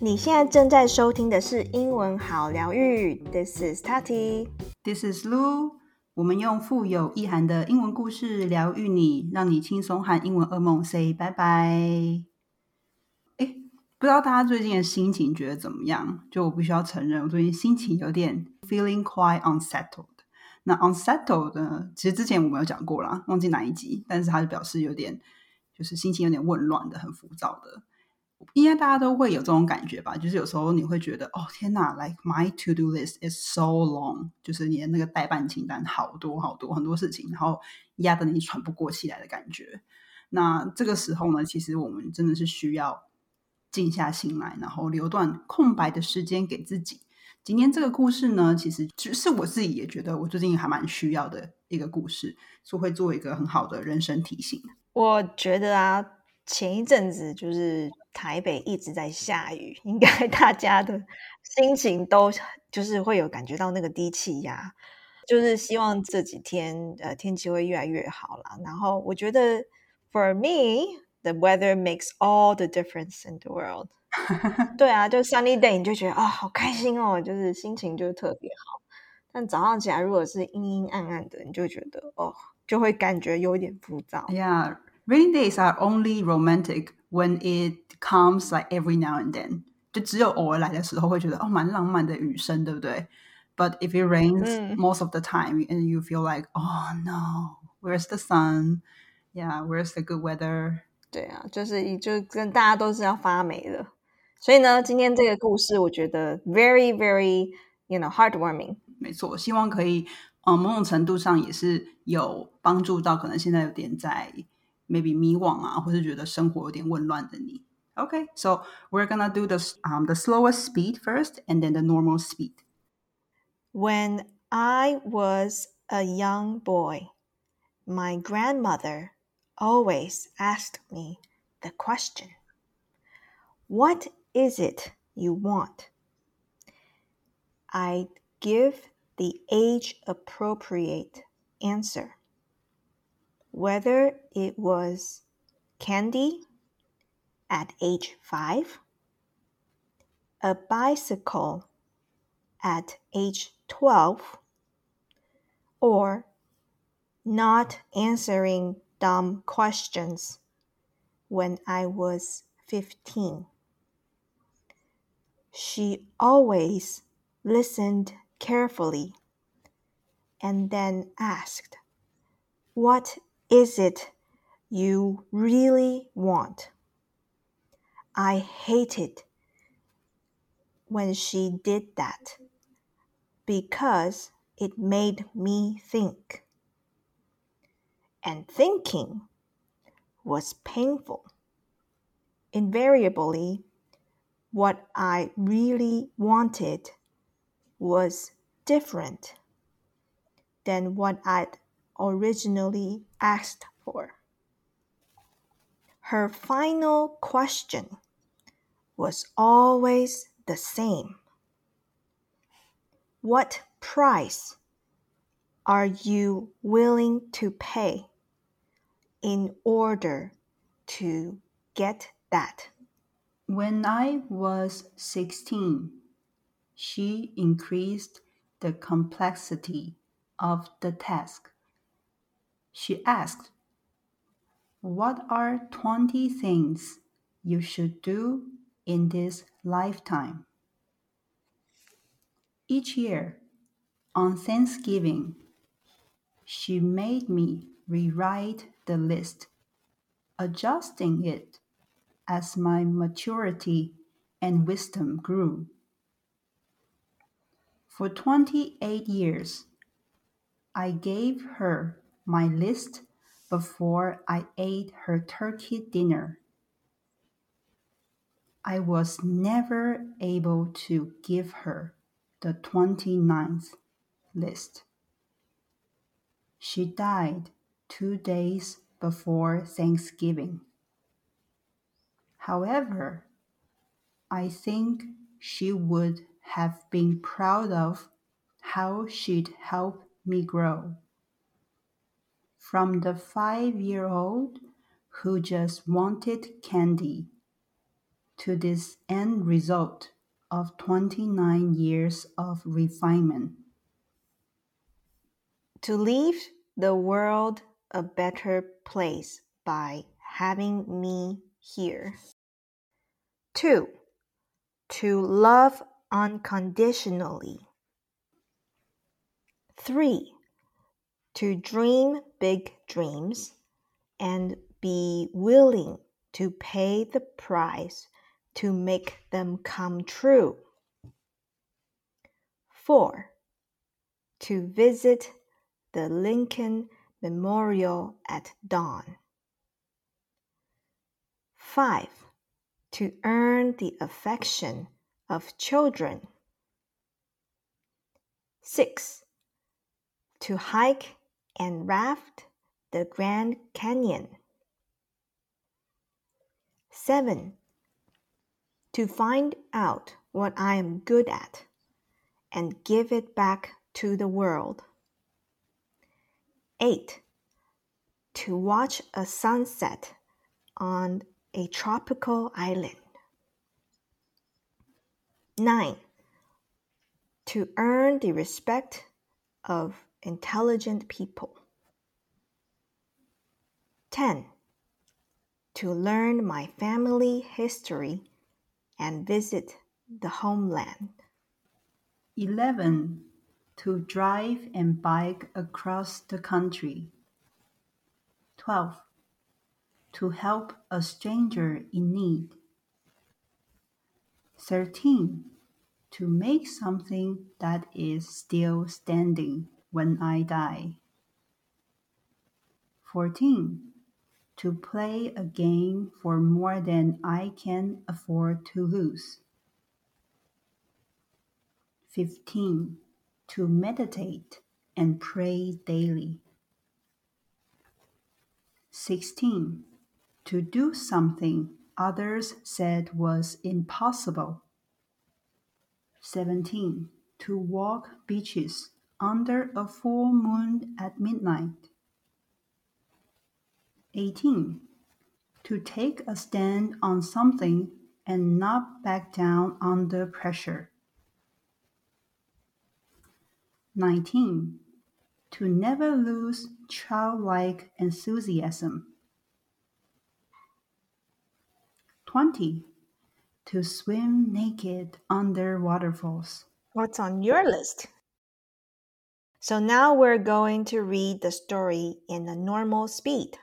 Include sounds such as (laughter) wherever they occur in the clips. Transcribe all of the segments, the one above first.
你现在正在收听的是英文好疗愈，This is Tati。This is Lu。我们用富有意涵的英文故事疗愈你，让你轻松和英文噩梦 say 拜拜。哎，不知道大家最近的心情觉得怎么样？就我必须要承认，我最近心情有点 feeling quite unsettled。那 unsettled 呢？其实之前我们有讲过啦，忘记哪一集，但是它就表示有点就是心情有点混乱的，很浮躁的。应该大家都会有这种感觉吧？就是有时候你会觉得，哦天哪，like my to do list is so long，就是你的那个代办清单好多好多很多事情，然后压得你喘不过气来的感觉。那这个时候呢，其实我们真的是需要静下心来，然后留段空白的时间给自己。今天这个故事呢，其实只是我自己也觉得我最近还蛮需要的一个故事，所以会做一个很好的人生提醒。我觉得啊，前一阵子就是台北一直在下雨，应该 (laughs) 大家的心情都就是会有感觉到那个低气压，就是希望这几天呃天气会越来越好啦。然后我觉得，for me，the weather makes all the difference in the world。(laughs) 对啊，就 sunny day，你就觉得啊、好开心哦，就是心情就特别好。但早上起来如果是阴阴暗暗的，你就觉得哦，就会感觉有一点浮躁。 Yeah, rainy days are only romantic when it comes like every now and then. 就只有偶尔来的时候会觉得哦，蛮浪漫的雨声，对不对？But if it rains 嗯 most of the time and you feel like, oh no, where's the sun? Yeah, where's the good weather? 对啊，就是就跟大家都是要发霉的。所以呢，今天这个故事我觉得 very very you know heartwarming。 没错，希望可以，嗯，某种程度上也是有帮助到可能现在有点在 maybe 迷惘啊，或是觉得生活有点混乱的你。Okay, so we're gonna do the um the slowest speed first, and then the normal speed. When I was a young boy, my grandmother always asked me the question, What is it you want? I'd give the age appropriate answer. Whether it was candy at age five, a bicycle at age 12 or not answering dumb questions when I was 15. She always listened carefully and then asked, What is it you really want? I hated when she did that because it made me think. And thinking was painful. Invariably, what I really wanted was different than what I'd originally asked for. Her final question was always the same. What price are you willing to pay in order to get that? When I was 16, she increased the complexity of the task. She asked, What are 20 things you should do in this lifetime? Each year, on Thanksgiving, she made me rewrite the list, adjusting it as my maturity and wisdom grew. For 28 years, I gave her my list before I ate her turkey dinner. I was never able to give her the 29th list. She died two days before Thanksgiving. However, I think she would have been proud of how she'd helped me grow. From the five year old who just wanted candy to this end result of 29 years of refinement. To leave the world a better place by having me here. 2. To love unconditionally. 3. To dream big dreams and be willing to pay the price to make them come true. 4. To visit the Lincoln Memorial at dawn. 5. To earn the affection of children. 6. To hike and raft the Grand Canyon. 7. To find out what I am good at and give it back to the world. 8. To watch a sunset on a tropical island. 9. To earn the respect of intelligent people. 10. To learn my family history and visit the homeland. 11. To drive and bike across the country. 12. To help a stranger in need. 13. To make something that is still standing when I die. 14 to play a game for more than I can afford to lose. 15. To meditate and pray daily. 16. To do something others said was impossible. 17. To walk beaches under a full moon at midnight. 18. To take a stand on something and not back down under pressure. 19. To never lose childlike enthusiasm. 20. To swim naked under waterfalls. What's on your list? So now we're going to read the story in a normal speed.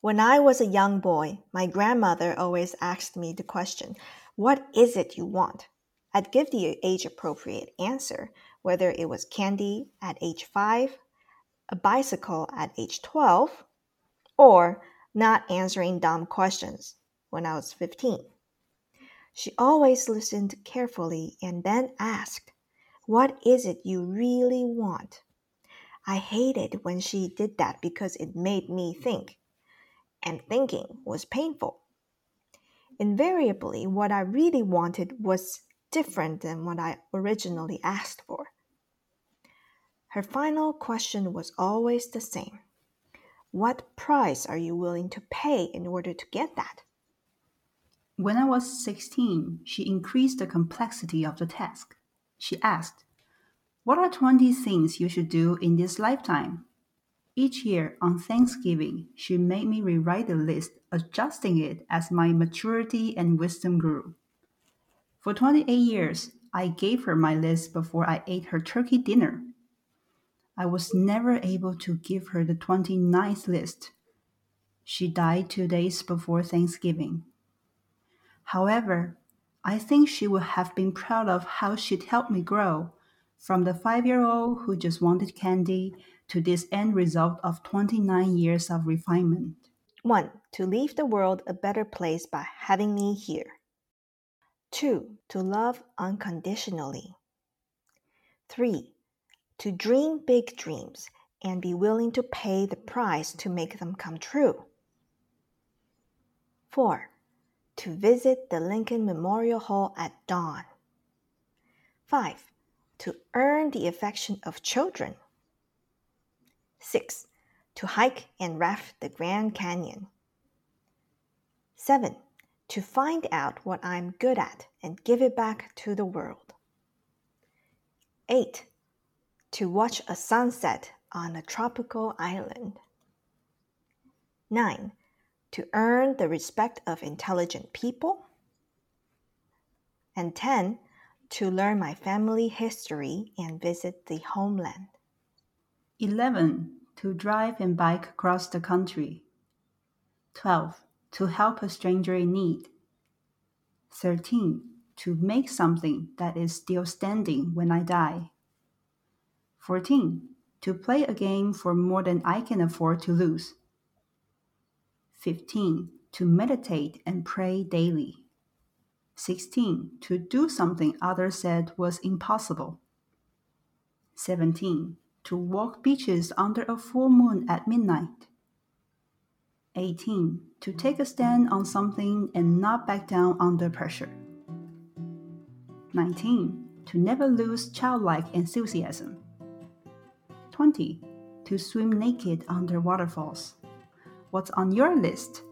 When I was a young boy, my grandmother always asked me the question, What is it you want? I'd give the age appropriate answer, whether it was candy at age 5, a bicycle at age 12, or not answering dumb questions when I was 15. She always listened carefully and then asked, What is it you really want? I hated when she did that because it made me think and thinking was painful. Invariably, what I really wanted was different than what I originally asked for. Her final question was always the same What price are you willing to pay in order to get that? When I was 16, she increased the complexity of the task. She asked, What are 20 things you should do in this lifetime? Each year on Thanksgiving, she made me rewrite the list, adjusting it as my maturity and wisdom grew. For 28 years, I gave her my list before I ate her turkey dinner. I was never able to give her the 29th list. She died two days before Thanksgiving. However, I think she would have been proud of how she'd helped me grow from the five year old who just wanted candy to this end result of 29 years of refinement. 1. To leave the world a better place by having me here. 2. To love unconditionally. 3. To dream big dreams and be willing to pay the price to make them come true. 4. To visit the Lincoln Memorial Hall at dawn. 5. To earn the affection of children. 6. to hike and raft the Grand Canyon. 7. To find out what I'm good at and give it back to the world. 8. To watch a sunset on a tropical island. 9. To earn the respect of intelligent people. And 10. To learn my family history and visit the homeland. 11. To drive and bike across the country. 12. To help a stranger in need. 13. To make something that is still standing when I die. 14. To play a game for more than I can afford to lose. 15. To meditate and pray daily. 16. To do something others said was impossible. 17. To walk beaches under a full moon at midnight. 18. To take a stand on something and not back down under pressure. 19. To never lose childlike enthusiasm. 20. To swim naked under waterfalls. What's on your list?